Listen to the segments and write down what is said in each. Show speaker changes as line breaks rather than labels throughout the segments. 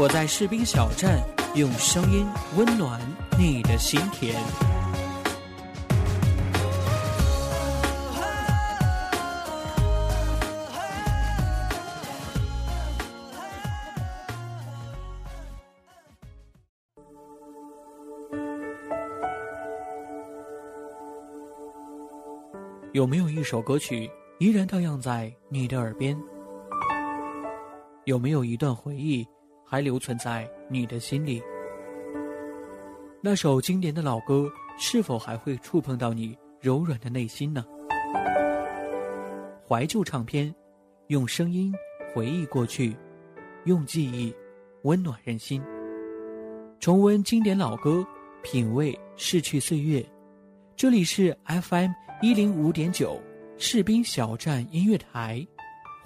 我在士兵小站用声音温暖你的心田。有没有一首歌曲依然荡漾在你的耳边？有没有一段回忆还留存在你的心里？那首经典的老歌是否还会触碰到你柔软的内心呢？怀旧唱片，用声音回忆过去，用记忆温暖人心。重温经典老歌，品味逝去岁月。这里是 FM 一零五点九士兵小站音乐台，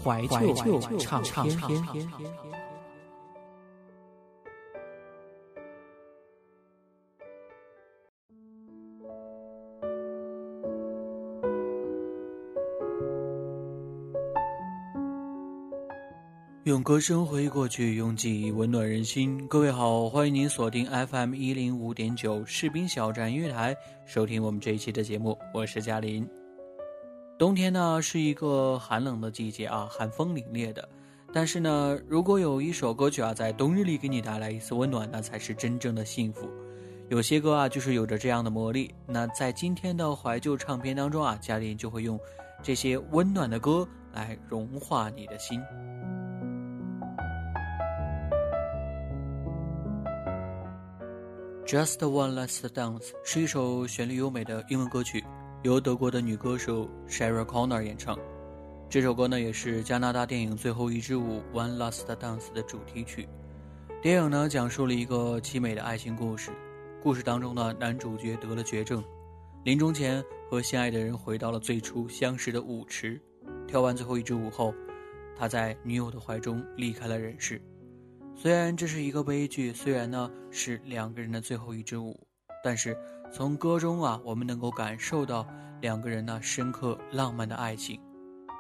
怀旧唱片。歌声回忆过去，用记忆温暖人心。各位好，欢迎您锁定 FM 一零五点九士兵小站音乐台，收听我们这一期的节目。我是嘉林。冬天呢是一个寒冷的季节啊，寒风凛冽的。但是呢，如果有一首歌曲啊，在冬日里给你带来一丝温暖，那才是真正的幸福。有些歌啊，就是有着这样的魔力。那在今天的怀旧唱片当中啊，嘉林就会用这些温暖的歌来融化你的心。Just One Last Dance 是一首旋律优美的英文歌曲，由德国的女歌手 Sarah Connor 演唱。这首歌呢，也是加拿大电影《最后一支舞》One Last Dance 的主题曲。电影呢，讲述了一个凄美的爱情故事。故事当中呢，男主角得了绝症，临终前和心爱的人回到了最初相识的舞池，跳完最后一支舞后，他在女友的怀中离开了人世。虽然这是一个悲剧，虽然呢是两个人的最后一支舞，但是从歌中啊，我们能够感受到两个人呢深刻浪漫的爱情，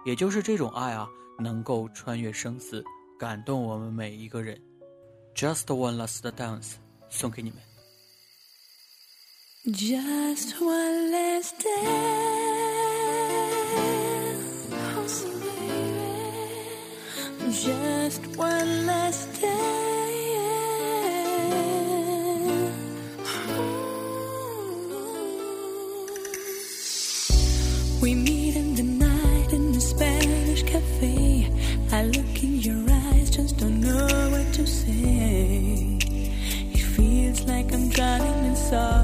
也就是这种爱啊，能够穿越生死，感动我们每一个人。Just one last dance，送给你们。
Just one last dance, just one last dance. I look in your eyes, just don't know what to say. It feels like I'm drowning in salty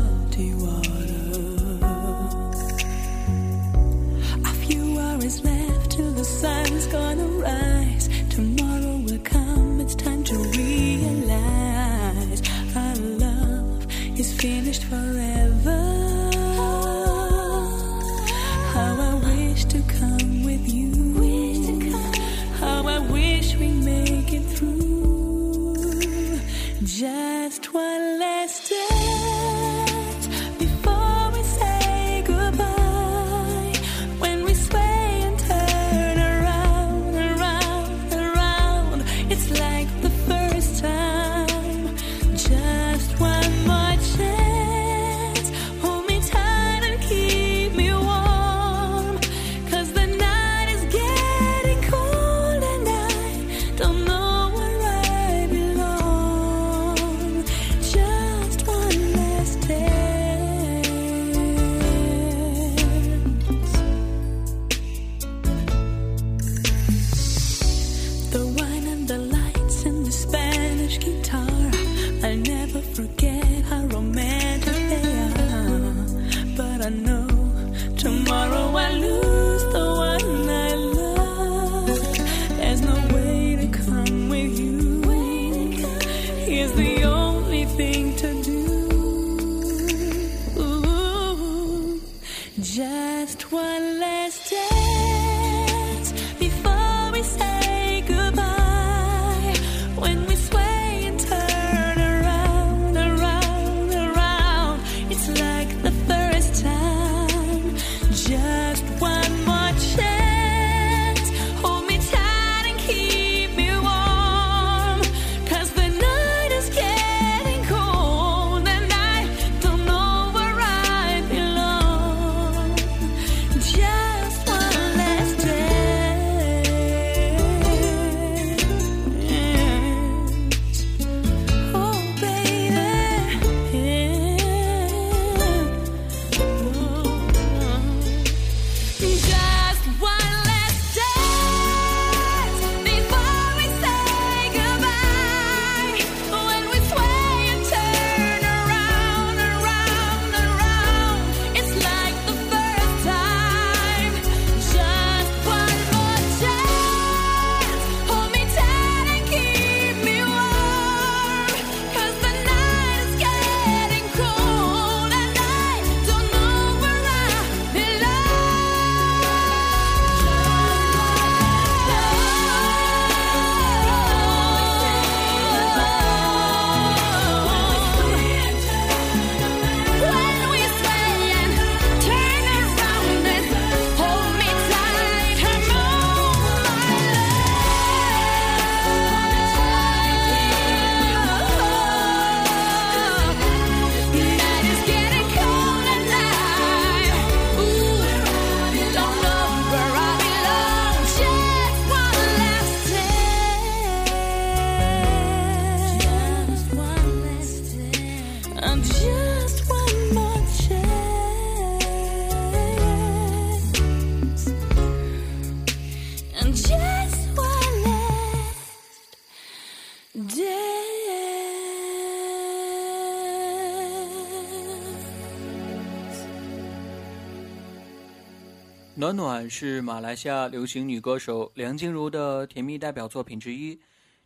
暖暖是马来西亚流行女歌手梁静茹的甜蜜代表作品之一。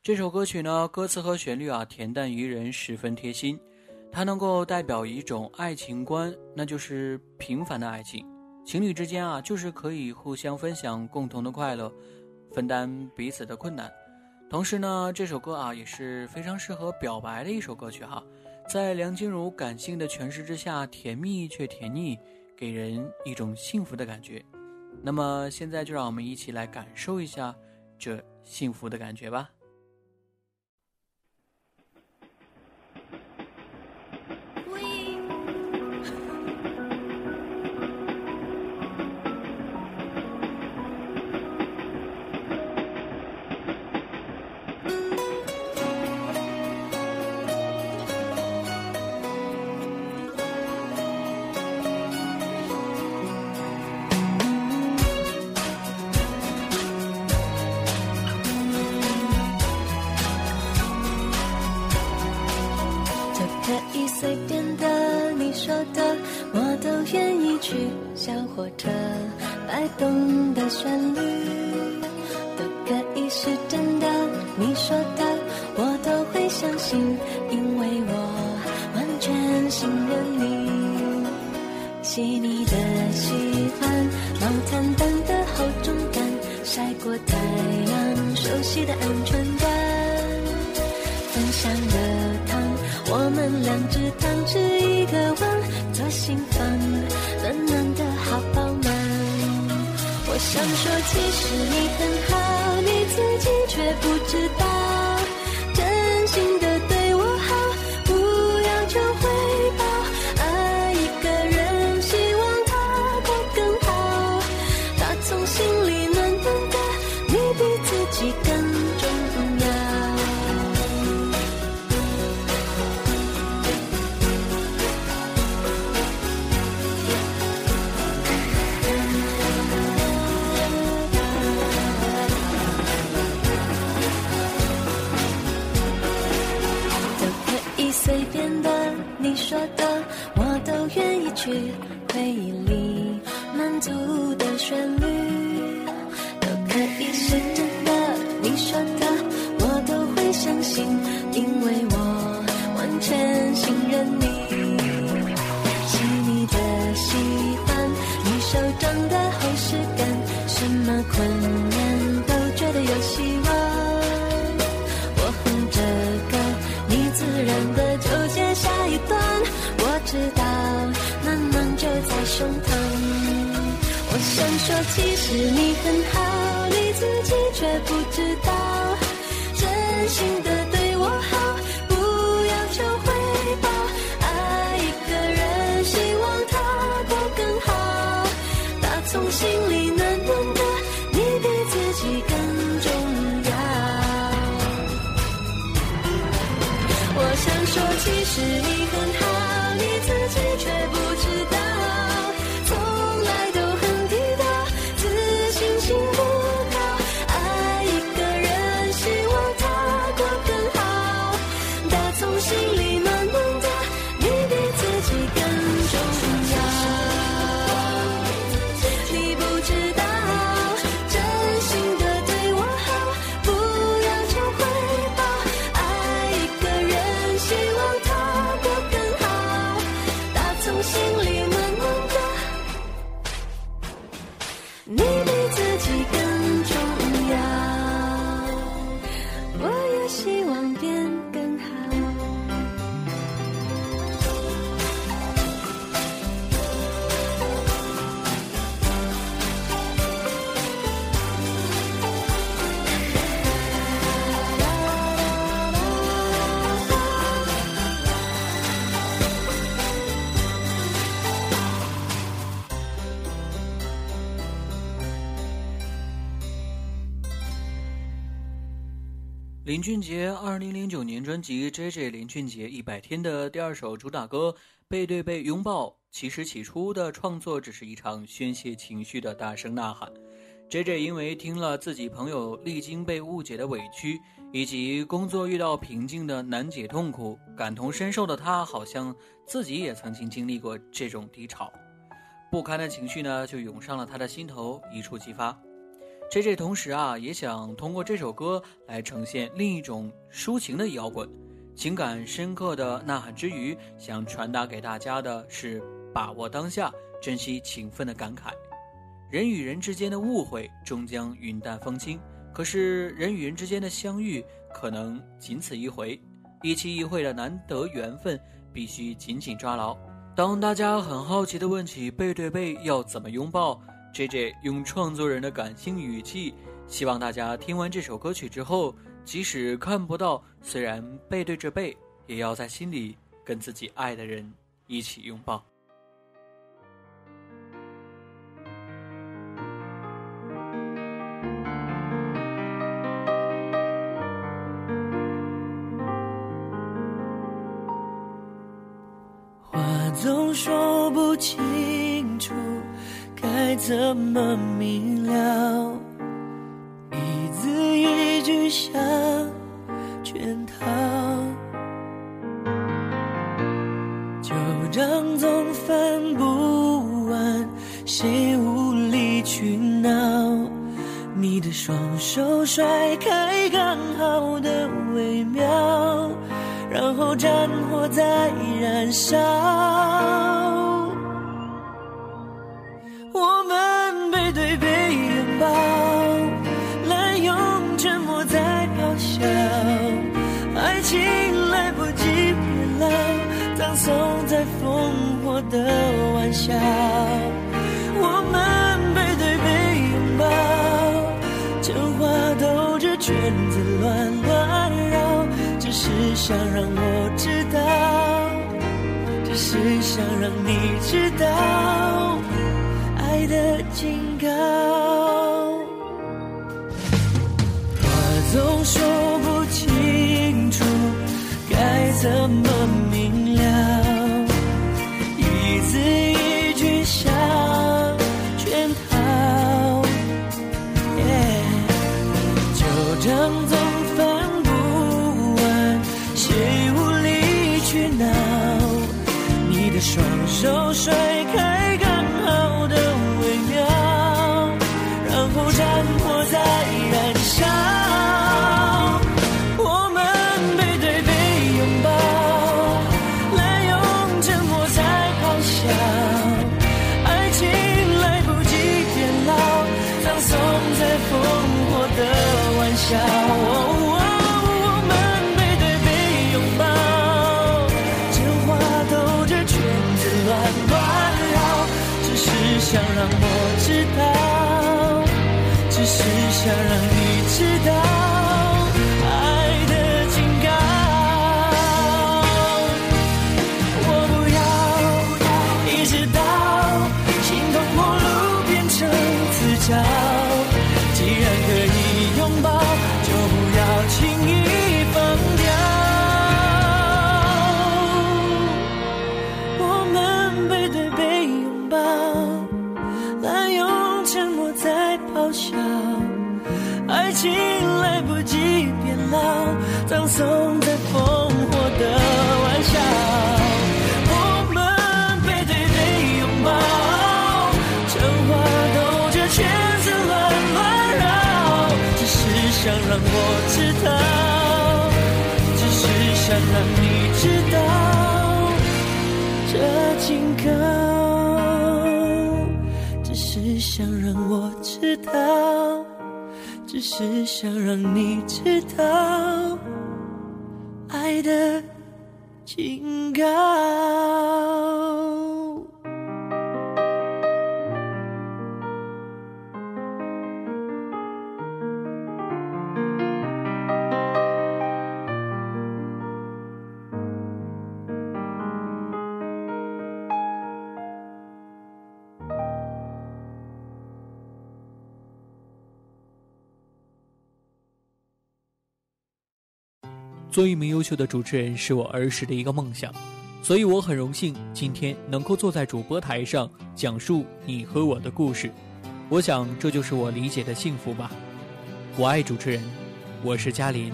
这首歌曲呢，歌词和旋律啊，恬淡宜人，十分贴心。它能够代表一种爱情观，那就是平凡的爱情。情侣之间啊，就是可以互相分享共同的快乐，分担彼此的困难。同时呢，这首歌啊，也是非常适合表白的一首歌曲哈。在梁静茹感性的诠释之下，甜蜜却甜腻，给人一种幸福的感觉。那么现在就让我们一起来感受一下这幸福的感觉吧。
去说，其实你很好，
林俊杰二零零九年专辑《J J 林俊杰一百天》的第二首主打歌《背对背拥抱》，其实起初的创作只是一场宣泄情绪的大声呐喊。J J 因为听了自己朋友历经被误解的委屈，以及工作遇到瓶颈的难解痛苦，感同身受的他好像自己也曾经经历过这种低潮。不堪的情绪呢就涌上了他的心头，一触即发。J J 同时啊，也想通过这首歌来呈现另一种抒情的摇滚，情感深刻的呐喊之余，想传达给大家的是把握当下、珍惜情分的感慨。人与人之间的误会终将云淡风轻，可是人与人之间的相遇可能仅此一回，一期一会的难得缘分必须紧紧抓牢。当大家很好奇地问起背对背要怎么拥抱？J J 用创作人的感性语气，希望大家听完这首歌曲之后，即使看不到，虽然背对着背，也要在心里跟自己爱的人一起拥抱。
怎么总在烽火的玩笑。我们背对背拥抱，真话兜着圈子乱乱绕，只是想让我知道，只是想让你知道。爱的警告，话总说不清楚，该怎么就甩开刚好的微妙，然后战火在燃烧。我们背对背拥抱，滥用沉默在咆哮。爱情来不及变老，葬送在烽火的玩笑。想让你知道，葬送在烽火的玩笑。我们背对背拥抱，真话兜着圈子乱乱绕，只是想让我知道，只是想让你知道，这警告。只是想让我知道，只是想让你知道，的警告。
做一名优秀的主持人是我儿时的一个梦想所以我很荣幸今天能够坐在主播台上讲述你和我的故事。我想这就是我理解的幸福吧。我爱主持人我是嘉林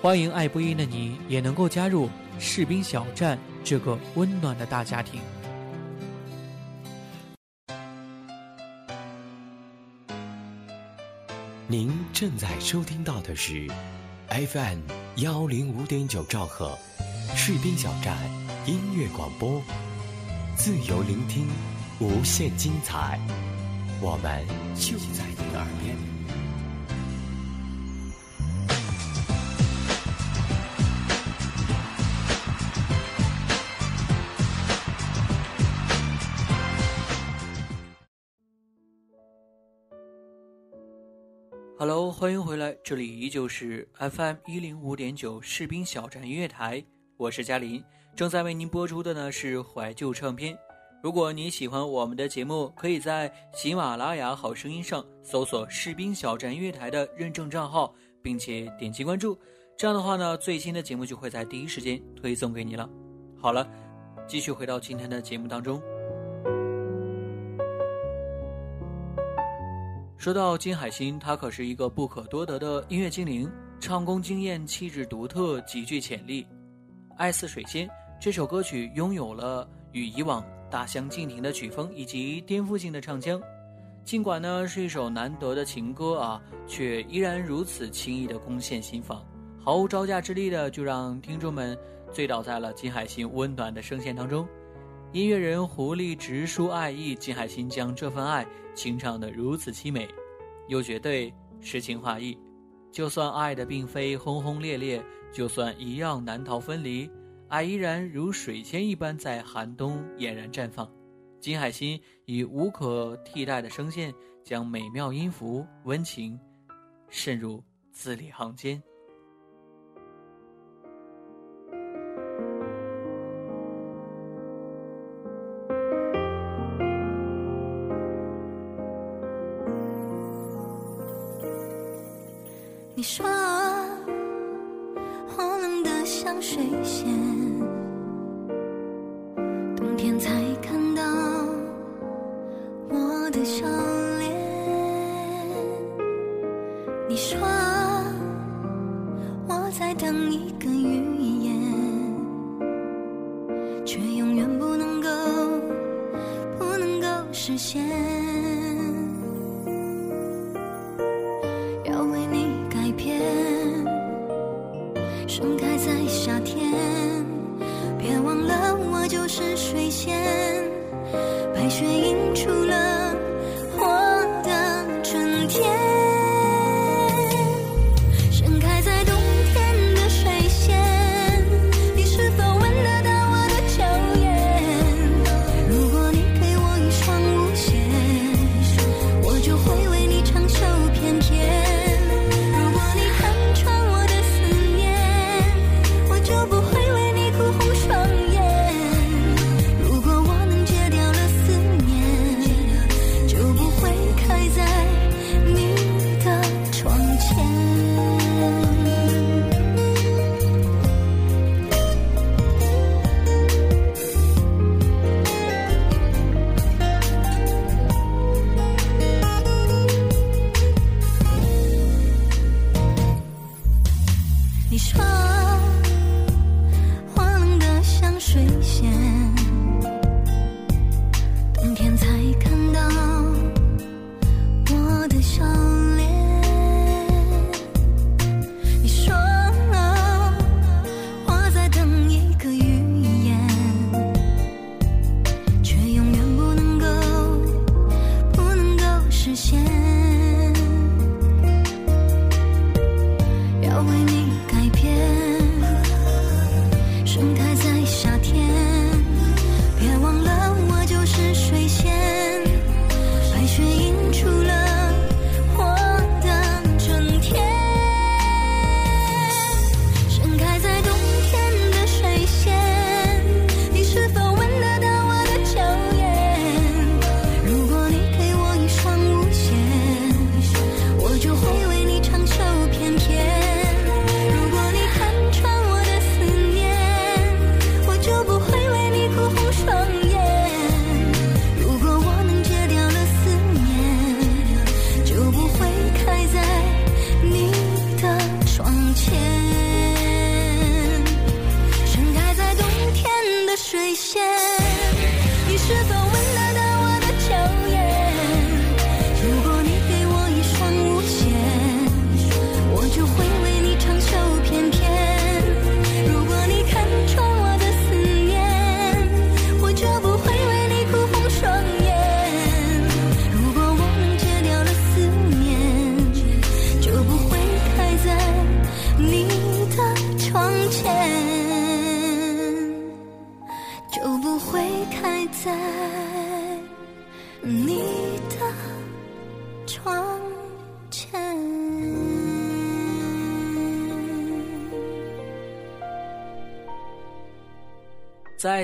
欢迎爱播音的你也能够加入士兵小站这个温暖的大家庭。
您正在收听到的是 FM 幺零五点九兆赫，士兵小站音乐广播，自由聆听，无限精彩，我们就在你耳边。
就是 FM 一零五点九士兵小站音乐台，我是嘉林，正在为您播出的呢是怀旧唱片。如果你喜欢我们的节目，可以在喜马拉雅好声音上搜索“士兵小站音乐台”的认证账号，并且点击关注，这样的话呢，最新的节目就会在第一时间推送给你了。好了，继续回到今天的节目当中。说到金海心，她可是一个不可多得的音乐精灵，唱功惊艳，气质独特，极具潜力。《爱似水仙》这首歌曲拥有了与以往大相径庭的曲风以及颠覆性的唱腔。尽管呢是一首难得的情歌啊，却依然如此轻易的攻陷心房，毫无招架之力的就让听众们醉倒在了金海心温暖的声线当中。音乐人狐狸直抒爱意，金海心将这份爱清唱得如此凄美，又绝对诗情画意。就算爱的并非轰轰烈烈，就算一样难逃分离，爱依然如水仙一般在寒冬俨然绽放。金海心以无可替代的声线，将美妙音符、温情渗入字里行间。
说我冷得像水仙，冬天才看到我的笑脸。你说我在等一个预言，却永远不能够，不能够实现。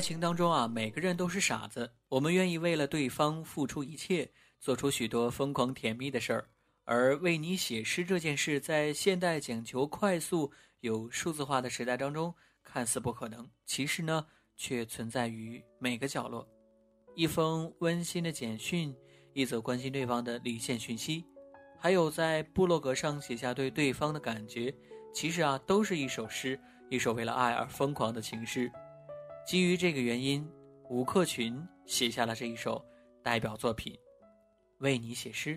情当中啊，每个人都是傻子，我们愿意为了对方付出一切，做出许多疯狂甜蜜的事儿。而为你写诗这件事，在现代讲求快速、有数字化的时代当中，看似不可能，其实呢，却存在于每个角落。一封温馨的简讯，一则关心对方的离线讯息，还有在部落格上写下对对方的感觉，其实啊，都是一首诗，一首为了爱而疯狂的情诗。基于这个原因，吴克群写下了这一首代表作品《为你写诗》。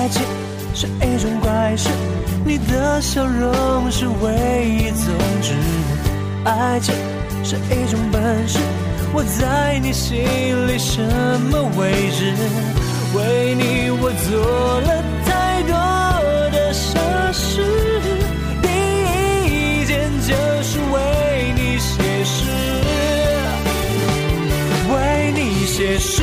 爱情是一种怪事，你的笑容是唯一宗旨。爱情是一种本事，我在你心里什么位置？为你我做了太多的傻事，第一件就是为你写诗，为你写诗，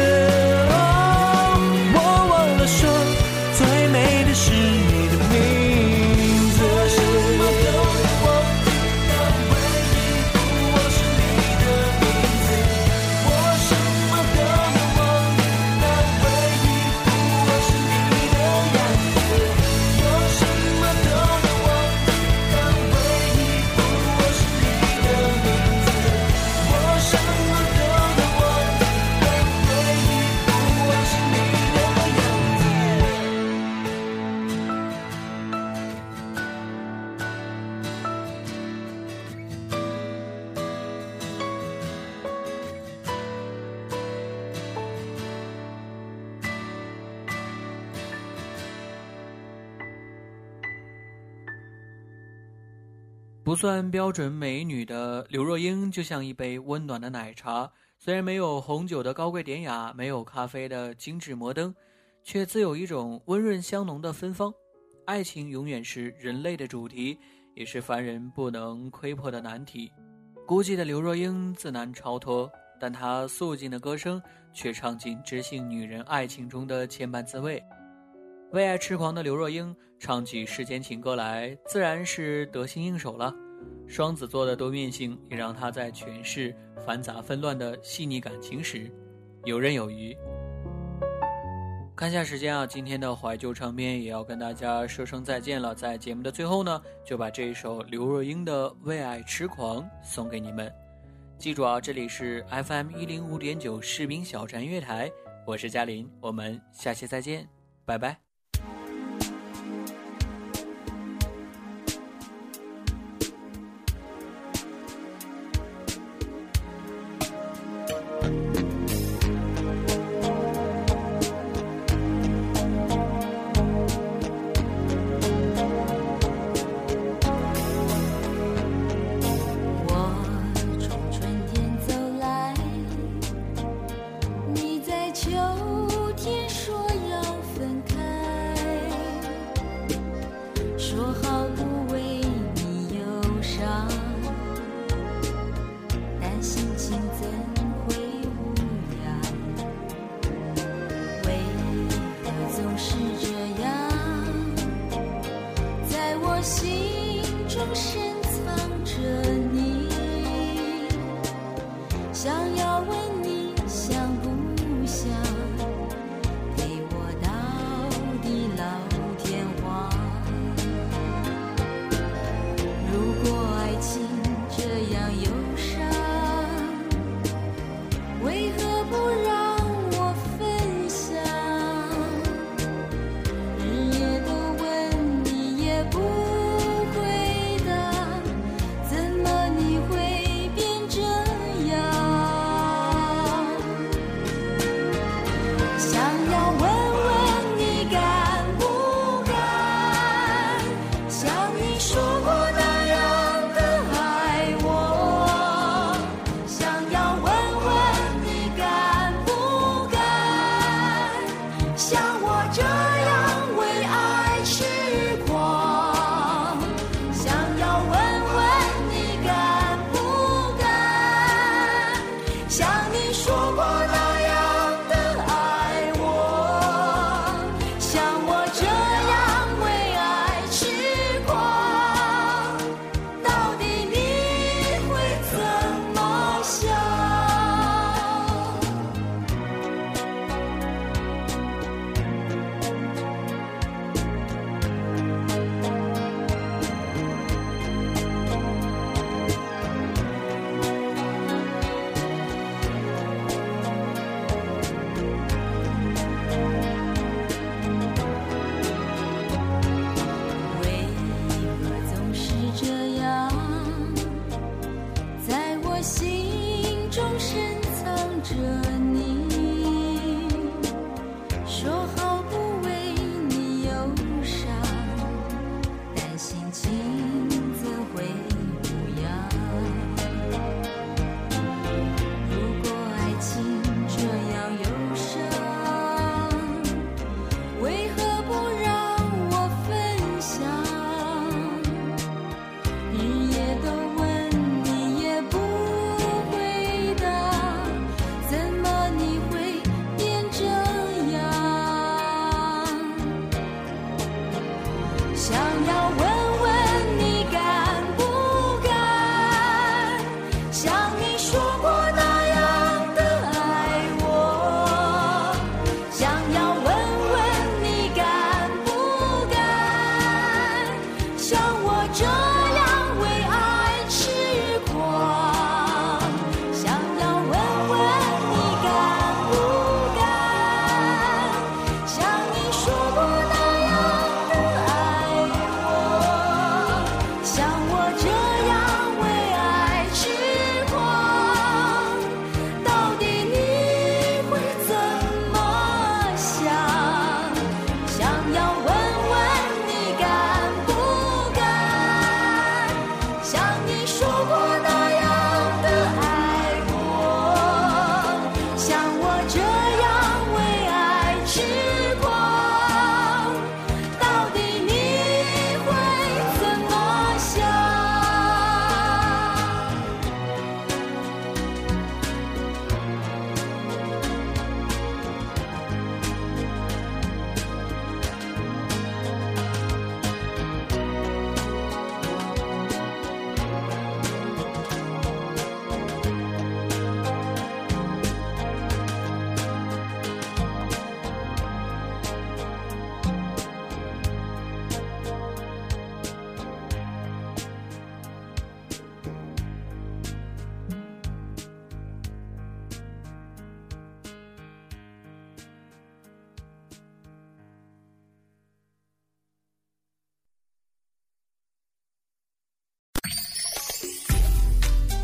算标准美女的刘若英，就像一杯温暖的奶茶。虽然没有红酒的高贵典雅，没有咖啡的精致摩登，却自有一种温润香浓的芬芳。爱情永远是人类的主题，也是凡人不能窥破的难题。孤寂的刘若英自难超脱，但她素净的歌声却唱尽知性女人爱情中的千般滋味。为爱痴狂的刘若英唱起世间情歌来，自然是得心应手了。双子座的多面性也让他在诠释繁杂纷乱的细腻感情时游刃有余。看下时间啊，今天的怀旧唱片也要跟大家说声再见了。在节目的最后呢，就把这一首刘若英的《为爱痴狂》送给你们。记住啊，这里是 FM 一零五点九士兵小站音乐台，我是嘉林，我们下期再见，拜拜。
想要问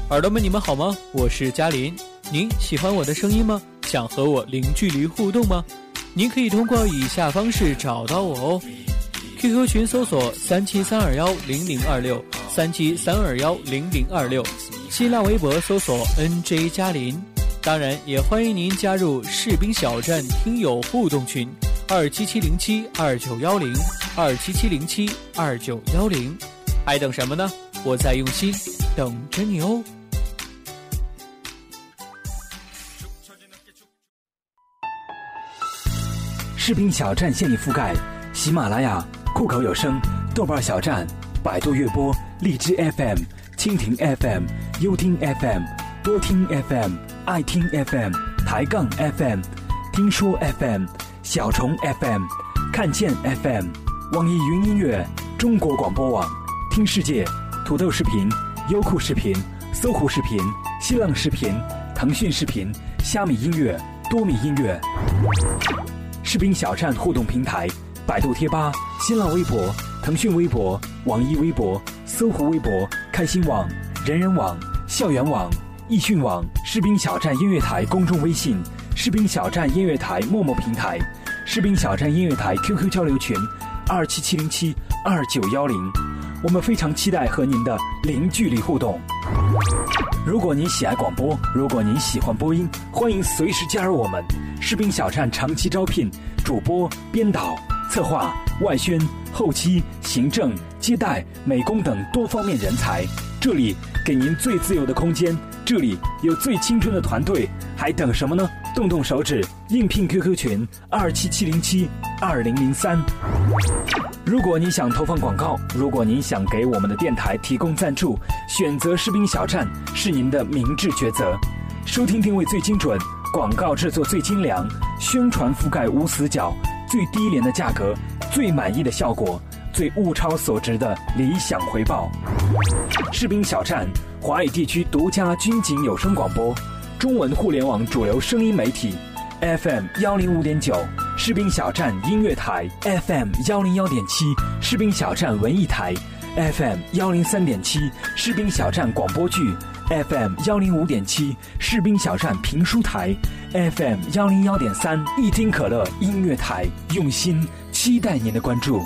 耳朵们，你们好吗？我是嘉林，您喜欢我的声音吗？想和我零距离互动吗？您可以通过以下方式找到我哦：QQ 群搜索三七三二幺零零二六三七三二幺零零二六，新浪微博搜索 NJ 嘉林。当然，也欢迎您加入士兵小站听友互动群二七七零七二九幺零二七七零七二九幺零，还等什么呢？我在用心等着你哦。
士兵小站现已覆盖喜马拉雅、酷狗有声、豆瓣小站、百度乐播、荔枝 FM、蜻蜓 FM、优听 FM、多听 FM、爱听 FM、抬杠 FM、听说 FM、小虫 FM、看见 FM、网易云音乐、中国广播网、听世界、土豆视频、优酷视频、搜狐视频、新浪视频、腾讯视频、虾米音乐、多米音乐。士兵小站互动平台：百度贴吧、新浪微博、腾讯微博、网易微博、搜狐微博、开心网、人人网、校园网、易讯网、士兵小站音乐台公众微信、士兵小站音乐台陌陌平台、士兵小站音乐台 QQ 交流群：二七七零七二九幺零。我们非常期待和您的零距离互动。如果您喜爱广播，如果您喜欢播音，欢迎随时加入我们。士兵小站长期招聘主播、编导、策划、外宣、后期、行政、接待、美工等多方面人才。这里给您最自由的空间，这里有最青春的团队，还等什么呢？动动手指，应聘 QQ 群二七七零七二零零三。如果您想投放广告，如果您想给我们的电台提供赞助，选择士兵小站是您的明智抉择。收听定位最精准，广告制作最精良，宣传覆盖无死角，最低廉的价格，最满意的效果，最物超所值的理想回报。士兵小站，华语地区独家军警有声广播，中文互联网主流声音媒体，FM 幺零五点九。士兵小站音乐台 FM 幺零幺点七，士兵小站文艺台 FM 幺零三点七，士兵小站广播剧 FM 幺零五点七，士兵小站评书台 FM 幺零幺点三，一听可乐音乐台，用心期待您的关注。